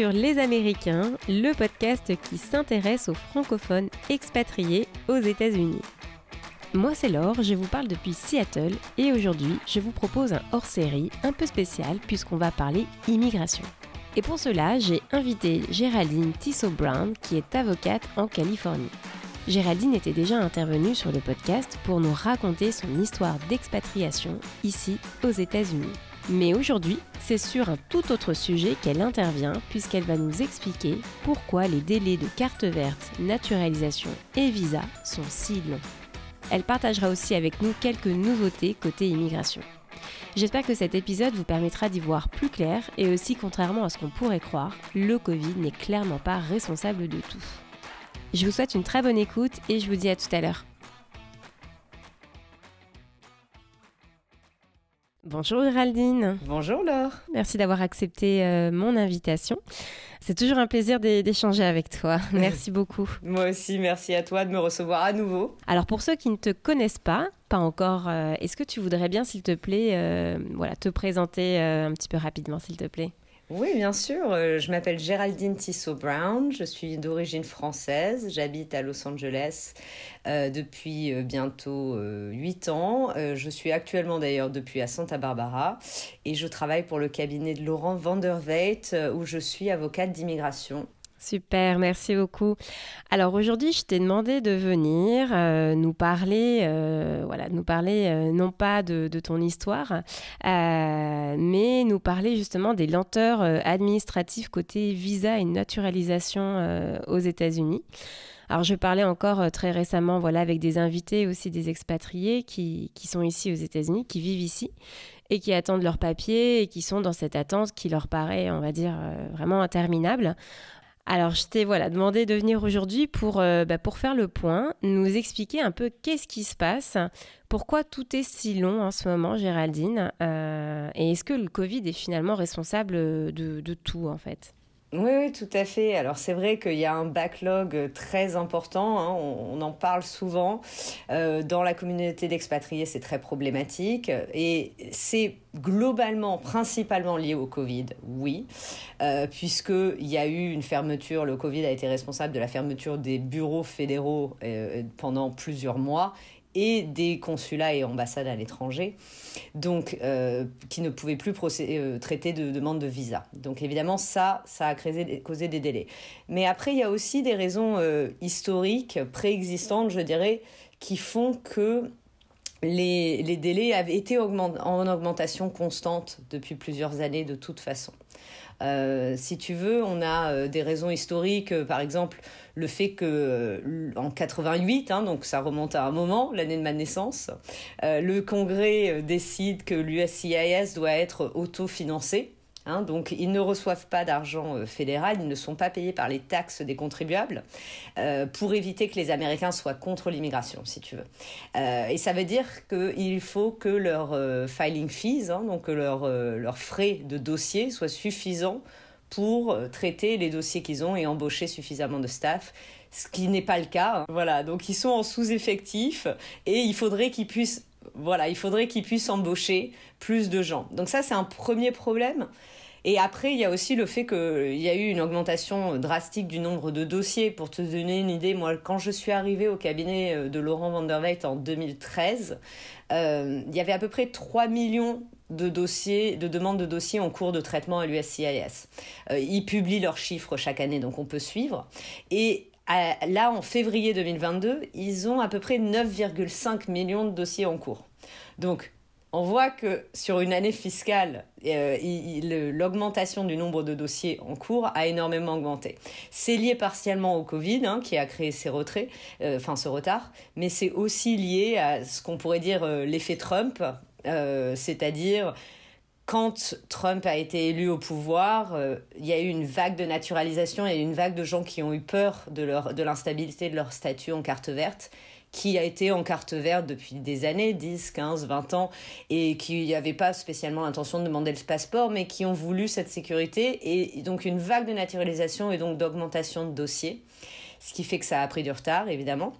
Les Américains, le podcast qui s'intéresse aux francophones expatriés aux États-Unis. Moi c'est Laure, je vous parle depuis Seattle et aujourd'hui je vous propose un hors-série un peu spécial puisqu'on va parler immigration. Et pour cela, j'ai invité Géraldine Tissot-Brown qui est avocate en Californie. Géraldine était déjà intervenue sur le podcast pour nous raconter son histoire d'expatriation ici aux États-Unis. Mais aujourd'hui, c'est sur un tout autre sujet qu'elle intervient puisqu'elle va nous expliquer pourquoi les délais de carte verte, naturalisation et visa sont si longs. Elle partagera aussi avec nous quelques nouveautés côté immigration. J'espère que cet épisode vous permettra d'y voir plus clair et aussi contrairement à ce qu'on pourrait croire, le Covid n'est clairement pas responsable de tout. Je vous souhaite une très bonne écoute et je vous dis à tout à l'heure. Bonjour Géraldine. Bonjour Laure. Merci d'avoir accepté euh, mon invitation. C'est toujours un plaisir d'échanger avec toi. Merci beaucoup. Moi aussi, merci à toi de me recevoir à nouveau. Alors pour ceux qui ne te connaissent pas, pas encore, euh, est-ce que tu voudrais bien, s'il te plaît, euh, voilà, te présenter un petit peu rapidement, s'il te plaît? Oui, bien sûr. Euh, je m'appelle Géraldine Tissot-Brown. Je suis d'origine française. J'habite à Los Angeles euh, depuis euh, bientôt 8 ans. je suis actuellement d'ailleurs depuis à Santa Barbara et je travaille pour le cabinet de Laurent Vanderveit où je suis avocate d'immigration Super, merci beaucoup. Alors aujourd'hui, je t'ai demandé de venir euh, nous parler, euh, voilà, nous parler euh, non pas de, ton histoire, mais nous parler justement des lenteurs administratives côté visa et naturalisation aux États-Unis. Alors je parlais encore très récemment, voilà, avec des invités aussi des expatriés qui, qui sont ici aux États-Unis, qui vivent ici et qui attendent leurs papiers et qui sont dans cette attente qui leur paraît, on va dire, vraiment interminable. Alors, je t'ai voilà, demandé de venir aujourd'hui pour, euh, bah, pour faire le point, nous expliquer un peu qu'est-ce qui se passe, pourquoi tout est si long en ce moment, Géraldine, euh, et est-ce que le Covid est finalement responsable de, de tout en fait? Oui, oui, tout à fait. Alors c'est vrai qu'il y a un backlog très important, hein. on, en parle souvent. Euh, dans la communauté d'expatriés, c'est très problématique et c'est globalement, principalement lié au Covid, oui, euh, puisqu'il y a eu une fermeture, le Covid a été responsable de la fermeture des bureaux fédéraux euh, pendant plusieurs mois et des consulats et ambassades à l'étranger, donc euh, qui ne pouvaient plus euh, traiter de demandes de visa. Donc évidemment, ça, ça a causé des délais. Mais après, il y a aussi des raisons euh, historiques, préexistantes, je dirais, qui font que les, délais avaient été en augmentation constante depuis plusieurs années de toute façon. Euh, si tu veux, on a euh, des raisons historiques, euh, par exemple le fait que en 88, hein, donc ça remonte à un moment, l'année de ma naissance, le Congrès décide que l'USCIS doit être autofinancé. Hein, donc ils ne reçoivent pas d'argent euh, fédéral, ils ne sont pas payés par les taxes des contribuables euh, pour éviter que les Américains soient contre l'immigration, si tu veux. Euh, et ça veut dire qu'il faut que leur filing fees, hein, donc leurs leur frais de dossier, soient suffisants pour traiter les dossiers qu'ils ont et embaucher suffisamment de staff ce qui n'est pas le cas. Hein. Voilà, donc ils sont en sous-effectif et il faudrait qu'ils puissent voilà, il faudrait qu'ils puissent embaucher plus de gens. Donc ça, c'est un premier problème. Et après, il y a aussi le fait qu'il y a eu une augmentation drastique du nombre de dossiers. Pour te donner une idée, moi, quand je suis arrivée au cabinet euh, de Laurent Vanderweit en 2013, euh, il y avait à peu près 3 millions de dossiers, de demandes de dossiers en cours de traitement à l'USCIS. Euh, ils publient leurs chiffres chaque année, donc on peut suivre. Et là, en février 2022, ils ont à peu près 9,5 millions de dossiers en cours. Donc, on voit que sur une année fiscale, euh, l'augmentation du nombre de dossiers en cours a énormément augmenté. C'est lié partiellement au Covid, hein, qui a créé ces retraits, euh, enfin ce retard, mais c'est aussi lié à ce qu'on pourrait dire euh, l'effet Trump, c'est-à-dire quand Trump a été élu au pouvoir, il y a eu une vague de naturalisation, il une vague de gens qui ont eu peur de, de l'instabilité de leur statut en carte verte qui a été en carte verte depuis des années, 10, 15, 20 ans, et qui n'avaient pas spécialement l'intention de demander le passeport, mais qui ont voulu cette sécurité, et donc une vague de naturalisation et donc d'augmentation de dossiers, ce qui fait que ça a pris du retard, évidemment.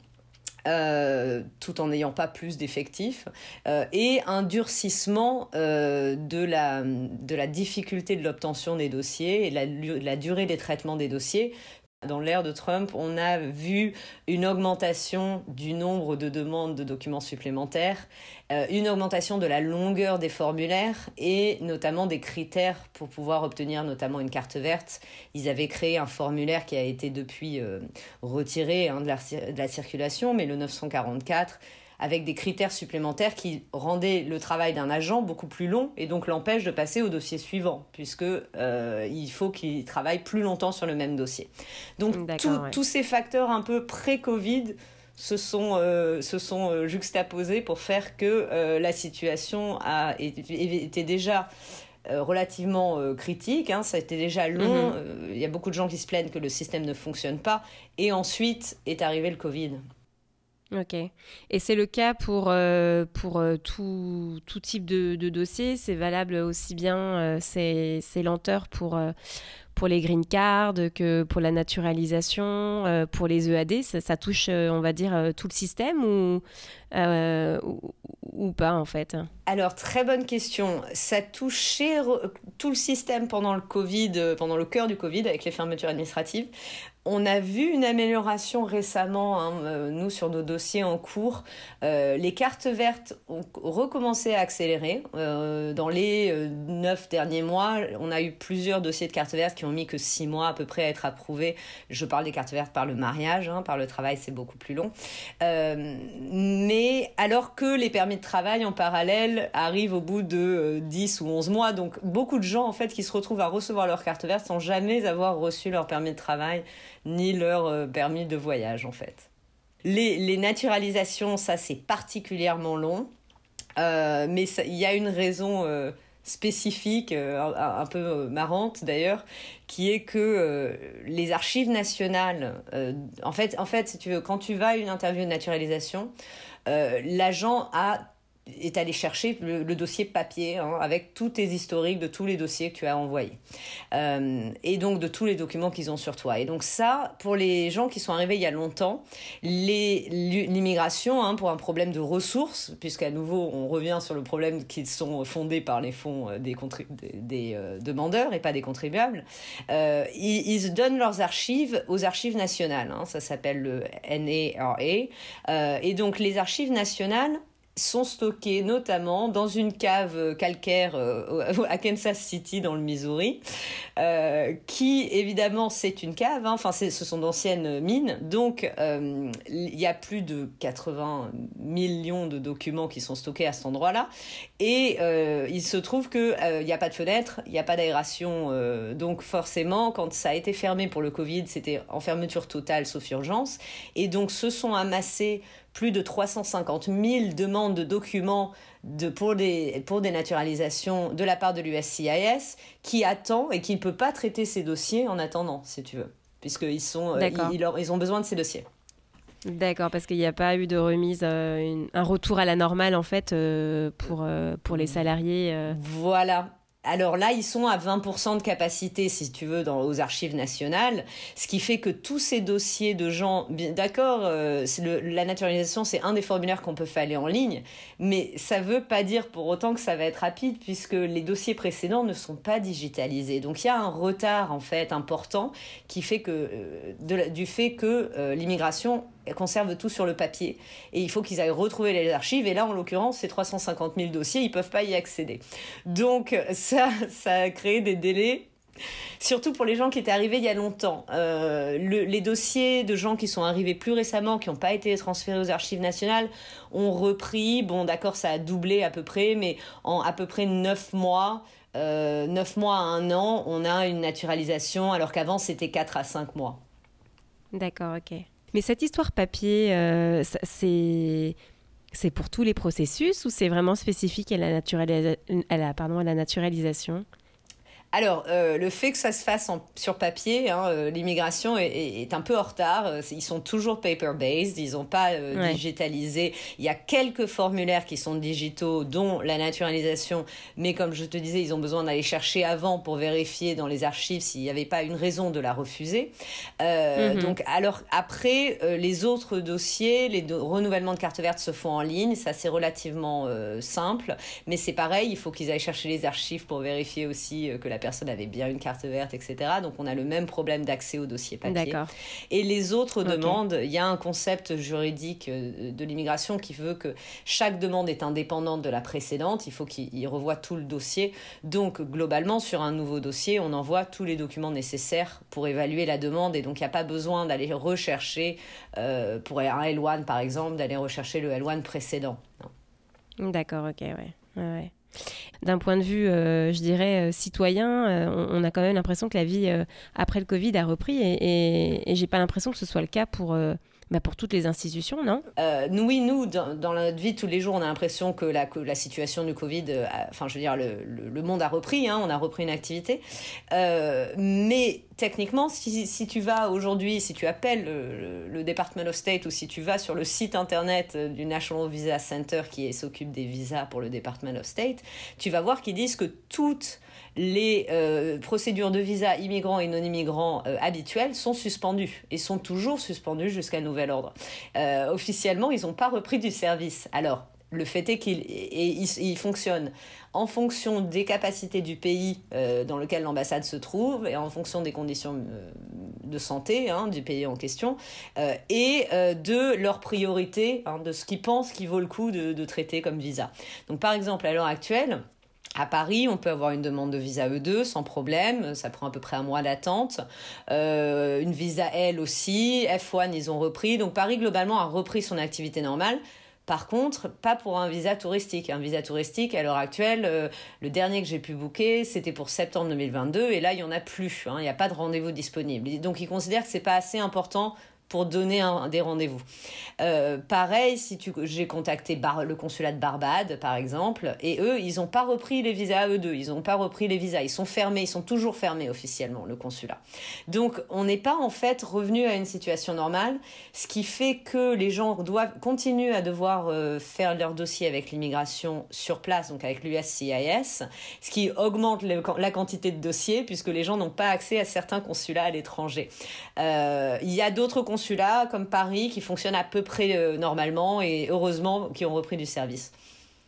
Euh, tout en n'ayant pas plus d'effectifs, euh, et un durcissement euh, de, la, de la difficulté de l'obtention des dossiers et la, la durée des traitements des dossiers, dans l'ère de Trump, on a vu une augmentation du nombre de demandes de documents supplémentaires, euh, une augmentation de la longueur des formulaires et notamment des critères pour pouvoir obtenir notamment une carte verte. Ils avaient créé un formulaire qui a été depuis euh, retiré hein, de, la, de la circulation, mais le 944 avec des critères supplémentaires qui rendaient le travail d'un agent beaucoup plus long et donc l'empêchent de passer au dossier suivant, puisque euh, il faut qu'il travaille plus longtemps sur le même dossier. Donc tous ces facteurs un peu pré-Covid se sont, euh, se sont euh, juxtaposés pour faire que la situation a été déjà relativement critique, hein, ça a été déjà long, mm-hmm. il y a beaucoup de gens qui se plaignent que le système ne fonctionne pas, et ensuite est arrivé le Covid. Ok. Et c'est le cas pour, euh, pour euh, tout, tout, type de, dossier. C'est valable aussi bien euh, ces, ces, lenteurs pour, pour les green cards que pour la naturalisation, pour les EAD. Ça, touche, on va dire, tout le système ou, ou, pas en fait? Alors, très bonne question. Ça touchait tout le système pendant le Covid, pendant le cœur du Covid avec les fermetures administratives on a vu une amélioration récemment, hein, euh, nous, sur nos dossiers en cours. Euh, les cartes vertes ont recommencé à accélérer. Euh, dans les neuf derniers mois, on a eu plusieurs dossiers de cartes vertes qui ont mis que six mois à peu près à être approuvés. Je parle des cartes vertes par le mariage, hein, par le travail, c'est beaucoup plus long. mais alors que les permis de travail en parallèle arrivent au bout de 10 ou 11 mois, donc beaucoup de gens en fait qui se retrouvent à recevoir leur carte verte sans jamais avoir reçu leur permis de travail ni leur euh, permis de voyage en fait. Les, naturalisations, ça c'est particulièrement long, euh, mais il y a une raison euh, spécifique, un, peu marrante d'ailleurs, qui est que les archives nationales, en, fait, en fait, quand tu vas à une interview de naturalisation, l'agent a est allé chercher le, dossier papier hein, avec tous tes historiques de tous les dossiers que tu as envoyés euh, et donc de tous les documents qu'ils ont sur toi. Et donc ça, pour les gens qui sont arrivés il y a longtemps, l'immigration, hein, pour un problème de ressources, puisqu'à nouveau on revient sur le problème qu'ils sont fondés par les fonds euh, des, des, euh, demandeurs et pas des contribuables, ils, donnent leurs archives aux archives nationales. Hein, ça s'appelle le NARA. et donc les archives nationales sont stockés notamment dans une cave calcaire euh, à Kansas City dans le Missouri, euh, qui évidemment c'est une cave, hein. enfin ce sont d'anciennes mines, donc euh, il y a plus de 80 millions de documents qui sont stockés à cet endroit-là, et il se trouve qu'il n'y a pas de fenêtre, il n'y a pas d'aération, donc forcément quand ça a été fermé pour le Covid, c'était en fermeture totale sauf urgence, et donc se sont amassés plus de 350 000 demandes de documents de, pour, des, pour des naturalisations de la part de l'USCIS qui attend et qui ne peut pas traiter ces dossiers en attendant, si tu veux, puisqu'ils sont, euh, ils, ils, ont besoin de ces dossiers. D'accord, parce qu'il n'y a pas eu de remise, euh, un retour à la normale en fait euh, pour, pour les salariés. Voilà, alors là, ils sont à 20% de capacité, si tu veux, dans, aux archives nationales, ce qui fait que tous ces dossiers de gens, d'accord, euh, la naturalisation, c'est un des formulaires qu'on peut faire aller en ligne, mais ça ne veut pas dire pour autant que ça va être rapide, puisque les dossiers précédents ne sont pas digitalisés. Donc il y a un retard, en fait, important, qui fait que, euh, du fait que euh, l'immigration conserve tout sur le papier. Et il faut qu'ils aillent retrouver les archives. Et là, en l'occurrence, ces 350 000 dossiers, ils peuvent pas y accéder. Donc ça, ça a créé des délais Surtout pour les gens qui étaient arrivés il y a longtemps. Euh, les dossiers de gens qui sont arrivés plus récemment, qui n'ont pas été transférés aux archives nationales, ont repris. Bon, d'accord, ça a doublé à peu près, mais en à peu près 9 mois, euh, 9 mois à un an, on a une naturalisation, alors qu'avant c'était 4 à 5 mois. D'accord, ok. Mais cette histoire papier, euh, c'est pour tous les processus ou c'est vraiment spécifique à la naturalisation? Alors, euh, le fait que ça se fasse sur papier, hein, euh, l'immigration est, un peu en retard. Euh, ils sont toujours paper-based, ils n'ont pas digitalisé. Il y a quelques formulaires qui sont digitaux, dont la naturalisation, mais comme je te disais, ils ont besoin d'aller chercher avant pour vérifier dans les archives s'il n'y avait pas une raison de la refuser. Mhm. Donc, alors après, les autres dossiers, les renouvellements de carte verte se font en ligne, ça c'est relativement simple, mais c'est pareil, il faut qu'ils aillent chercher les archives pour vérifier aussi que la personne avait bien une carte verte, etc. Donc on a le même problème d'accès au dossier papier. Et les autres demandes, il y a un concept juridique euh, de l'immigration qui veut que chaque demande est indépendante de la précédente. Il faut qu'il revoie tout le dossier. Donc globalement, sur un nouveau dossier, on envoie tous les documents nécessaires pour évaluer la demande. Et donc il n'y a pas besoin d'aller rechercher, euh, pour un L1 par exemple, d'aller rechercher le L1 précédent. D'accord, ok, ouais. ouais. D'un point de vue, euh, je dirais, euh, citoyen, euh, on, a quand même l'impression que la vie après le Covid a repris et, et, et j'ai pas l'impression que ce soit le cas pour bah pour toutes les institutions, non? Euh, Oui, nous, dans, notre vie tous les jours, on a l'impression que la, situation du Covid, euh, enfin, je veux dire, le, monde a repris, hein, on a repris une activité. Euh, mais techniquement, si, si, tu vas aujourd'hui, si tu appelles le, le, Department of State ou si tu vas sur le site internet du National Visa Center qui s'occupe des visas pour le Department of State, tu vas voir qu'ils disent que toutes les euh, procédures de visa immigrants et non immigrants euh, habituelles sont suspendues et sont toujours suspendues jusqu'à nouvel ordre. Euh, officiellement, ils n'ont pas repris du service. Alors, le fait est qu'ils fonctionnent en fonction des capacités du pays dans lequel l'ambassade se trouve et en fonction des conditions de santé hein, du pays en question et de leurs priorités, hein, de ce qu'ils pensent qu'il vaut le coup de, de traiter comme visa. Donc par exemple, à l'heure actuelle, à Paris, on peut avoir une demande de visa E2 sans problème, ça prend à peu près un mois d'attente. Euh, une visa L aussi, F1 ils ont repris. Donc Paris globalement a repris son activité normale. Par contre, pas pour un visa touristique. Un visa touristique, à l'heure actuelle, euh, le dernier que j'ai pu booker, c'était pour septembre 2022, et là, il n'y en a plus. Hein. il n'y a pas de rendez-vous disponible. Donc, ils considèrent que c'est pas assez important pour donner des rendez-vous. Euh, pareil, si tu, j'ai contacté le consulat de Barbade, par exemple, et eux, ils n'ont pas repris les visas eux deux, ils n'ont pas repris les visas, ils sont fermés, ils sont toujours fermés officiellement, le consulat. Donc, on n'est pas en fait revenu à une situation normale, ce qui fait que les gens doivent continuer à devoir euh, faire leur dossier avec l'immigration sur place, donc avec l'USCIS, ce qui augmente la quantité de dossiers, puisque les gens n'ont pas accès à certains consulats à l'étranger. Euh, il y a d'autres consulats consulats comme Paris qui fonctionnent à peu près euh, normalement et heureusement qui ont repris du service.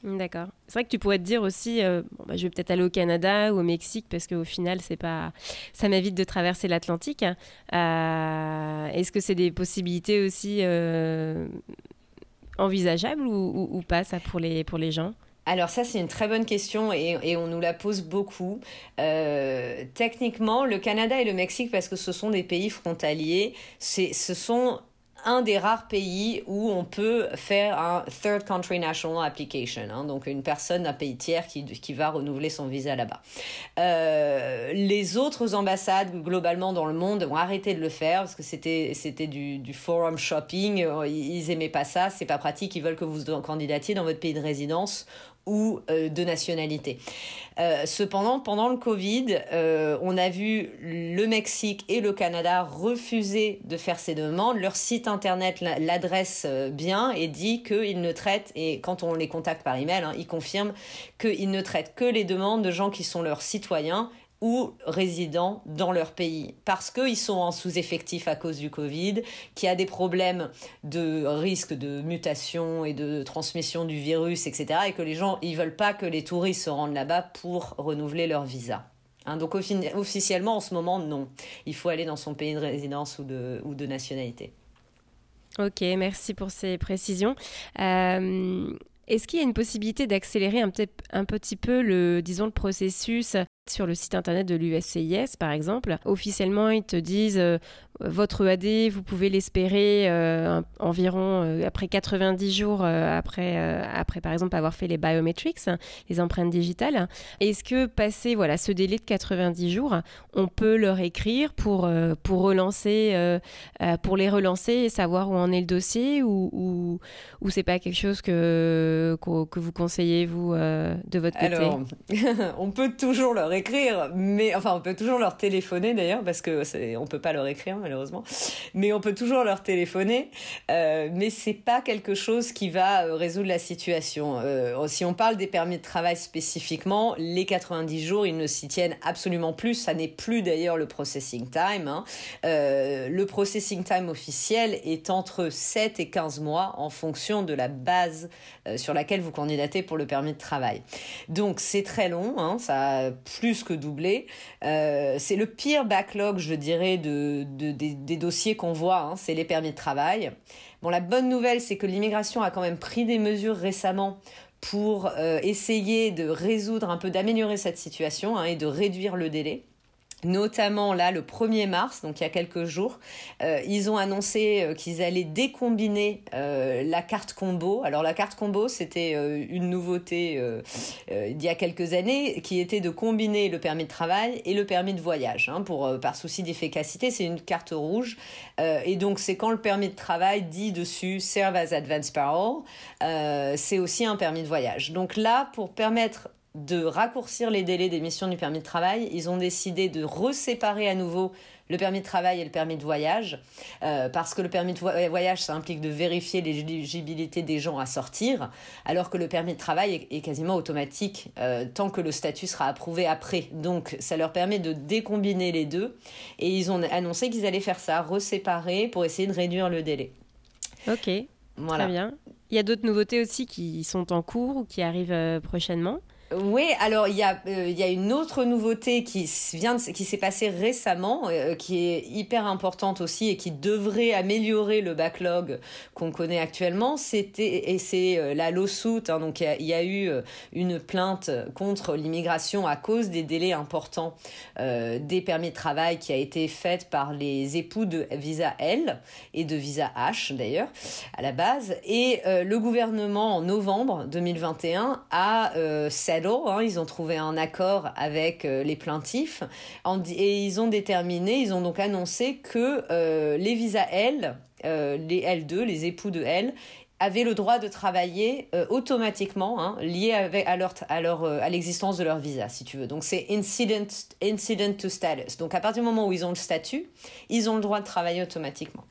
D'accord. C'est vrai que tu pourrais te dire aussi, euh, bah, je vais peut-être aller au Canada ou au Mexique parce qu'au final, c'est pas, ça m'évite de traverser l'Atlantique. Euh, est-ce que c'est des possibilités aussi envisageables ou, ou, pas ça pour les pour les gens? Alors ça, c'est une très bonne question et, on nous la pose beaucoup. Euh, techniquement, le Canada et le Mexique, parce que ce sont des pays frontaliers, ce sont un des rares pays où on peut faire un Third Country National Application, hein, donc une personne un pays tiers qui, va renouveler son visa là-bas. Euh, les autres ambassades globalement dans le monde ont arrêté de le faire parce que c'était du, forum shopping, ils aimaient pas ça, c'est pas pratique, ils veulent que vous candidatiez dans votre pays de résidence ou euh, de nationalité. Euh, cependant, pendant le Covid, euh, on a vu le Mexique et le Canada refuser de faire ces demandes. Leur site internet l'adresse bien et dit qu'ils ne traitent, et quand on les contacte par email, hein, ils confirment qu'ils ne traitent que les demandes de gens qui sont leurs citoyens ou résidents dans leur pays parce qu'ils sont en sous-effectif à cause du Covid, qu'il y a des problèmes de risque de mutation et de transmission du virus, etc. et que les gens, ils veulent pas que les touristes se rendent là-bas pour renouveler leur visa. Hein, donc officiellement, en ce moment, non. Il faut aller dans son pays de résidence ou de, ou de nationalité. Ok, merci pour ces précisions. Euh, est-ce qu'il y a une possibilité d'accélérer un, un, petit peu le, disons, le processus sur le site internet de l'USCIS, par exemple, officiellement, ils te disent euh, votre EAD, vous pouvez l'espérer euh, environ euh, après 90 jours après, après, par exemple, avoir fait les biometrics, les empreintes digitales. Est-ce que passé voilà, ce délai de 90 jours, on peut leur écrire pour, pour, relancer, pour les relancer et savoir où en est le dossier ou, ou, ou c'est pas quelque chose que, que, vous conseillez, vous, de votre côté? Alors, on peut toujours leur écrire, mais enfin on peut toujours leur téléphoner d'ailleurs parce que on peut pas leur écrire malheureusement, mais on peut toujours leur téléphoner, euh, mais c'est pas quelque chose qui va euh, résoudre la situation. Euh, si on parle des permis de travail spécifiquement, les 90 jours ils ne s'y tiennent absolument plus. Ça n'est plus d'ailleurs le processing time. Hein. Euh, le processing time officiel est entre 7 et 15 mois en fonction de la base sur laquelle vous candidatez pour le permis de travail. Donc c'est très long, hein, ça plus que doublé. Euh, c'est le pire backlog, je dirais, de, des, dossiers qu'on voit, hein, c'est les permis de travail. Bon, la bonne nouvelle, c'est que l'immigration a quand même pris des mesures récemment pour essayer de résoudre un peu, d'améliorer cette situation hein, et de réduire le délai. Notamment là, le 1er mars, donc il y a quelques jours, euh, ils ont annoncé euh, qu'ils allaient décombiner euh, la carte combo. Alors la carte combo, c'était une nouveauté il y a quelques années, qui était de combiner le permis de travail et le permis de voyage. Hein, pour, par souci d'efficacité, c'est une carte rouge. et donc c'est quand le permis de travail dit dessus Serve as Advance Parole, c'est aussi un permis de voyage. Donc là, pour permettre de raccourcir les délais d'émission du permis de travail, ils ont décidé de reséparer à nouveau le permis de travail et le permis de voyage, euh, parce que le permis de voyage, ça implique de vérifier l'éligibilité des gens à sortir, alors que le permis de travail est, quasiment automatique euh, tant que le statut sera approuvé après. Donc ça leur permet de décombiner les deux, et ils ont annoncé qu'ils allaient faire ça, reséparer pour essayer de réduire le délai. Ok, voilà. très bien. Il y a d'autres nouveautés aussi qui sont en cours ou qui arrivent euh, prochainement? Oui, alors il y, a, euh, y a une autre nouveauté qui s'est passée récemment, euh, qui est hyper importante aussi et qui devrait améliorer le backlog qu'on connaît actuellement. C'était et c'est euh, la lawsuit. Hein, donc il y, a, eu une plainte contre l'immigration à cause des délais importants des permis de travail qui a été faite par les époux de visa L et de visa H d'ailleurs à la base. Et le gouvernement en novembre 2021 a Hein, ils ont trouvé un accord avec euh, les plaintifs et ils ont déterminé, ils ont donc annoncé que euh, les visas L, euh, les L2, les époux de L, avaient le droit de travailler automatiquement, hein, lié à, l'existence de leur visa, si tu veux. Donc c'est incident, incident to status. Donc à partir du moment où ils ont le statut, ils ont le droit de travailler automatiquement.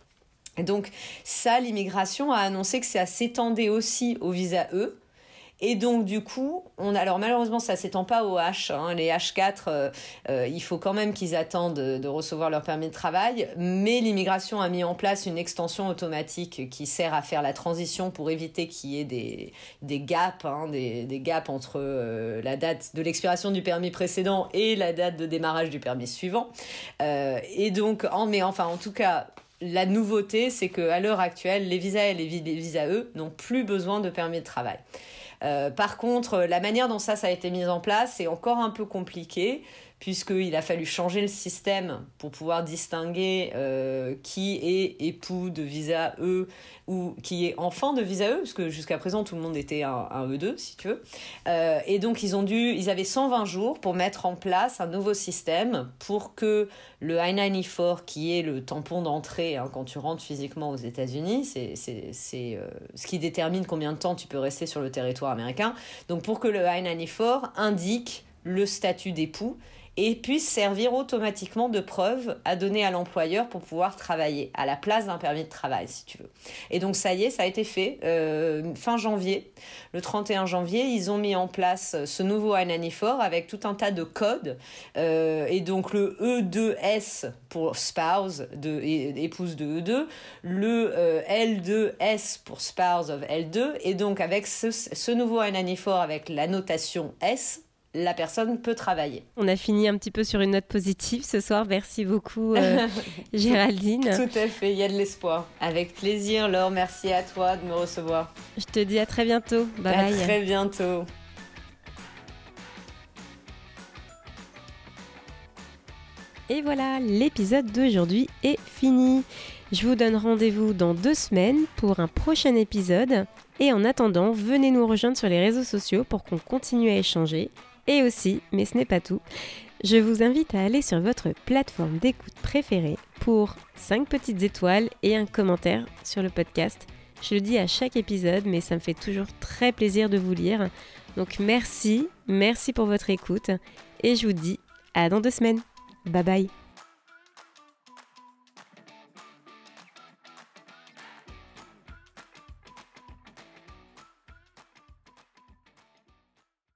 Et donc ça, l'immigration a annoncé que ça s'étendait aussi au visa E, et donc, du coup, on, alors malheureusement, ça s'étend pas aux H. Hein. Les H4, euh, euh, il faut quand même qu'ils attendent de, recevoir leur permis de travail. Mais l'immigration a mis en place une extension automatique qui sert à faire la transition pour éviter qu'il y ait des, gaps, hein, des, gaps entre euh, la date de l'expiration du permis précédent et la date de démarrage du permis suivant. et donc, mais enfin, en tout cas, la nouveauté, c'est qu'à l'heure actuelle, les visas et les visas E n'ont plus besoin de permis de travail. Euh, par contre, la manière dont ça, ça a été mis en place est encore un peu compliqué puisqu'il a fallu changer le système pour pouvoir distinguer euh, qui est époux de visa E ou qui est enfant de visa E, parce que jusqu'à présent tout le monde était un, E2 si tu veux. Euh, et donc ils ont dû, ils avaient 120 jours pour mettre en place un nouveau système pour que le I-94, qui est le tampon d'entrée hein, quand tu rentres physiquement aux États-Unis, c'est euh, ce qui détermine combien de temps tu peux rester sur le territoire américain. Donc pour que le I-94 indique le statut d'époux et puisse servir automatiquement de preuve à donner à l'employeur pour pouvoir travailler à la place d'un permis de travail, si tu veux. Et donc ça y est, ça a été fait euh, fin janvier. Le 31 janvier, ils ont mis en place ce nouveau I-94 avec tout un tas de codes. Euh, et donc le E2S pour spouse, de, épouse de E2, le euh, L2S pour spouse of L2. Et donc avec ce, ce nouveau I-94 avec la notation S, la personne peut travailler. On a fini un petit peu sur une note positive ce soir. Merci beaucoup, euh, Géraldine. Tout à fait, il y a de l'espoir. Avec plaisir, Laure. Merci à toi de me recevoir. Je te dis à très bientôt. Bye à très bientôt. Et voilà, l'épisode d'aujourd'hui est fini. Je vous donne rendez-vous dans deux semaines pour un prochain épisode. Et en attendant, venez nous rejoindre sur les réseaux sociaux pour qu'on continue à échanger et aussi, mais ce n'est pas tout, je vous invite à aller sur votre plateforme d'écoute préférée pour 5 petites étoiles et un commentaire sur le podcast. Je le dis à chaque épisode, mais ça me fait toujours très plaisir de vous lire. Donc merci, merci pour votre écoute et je vous dis à dans deux semaines. Bye bye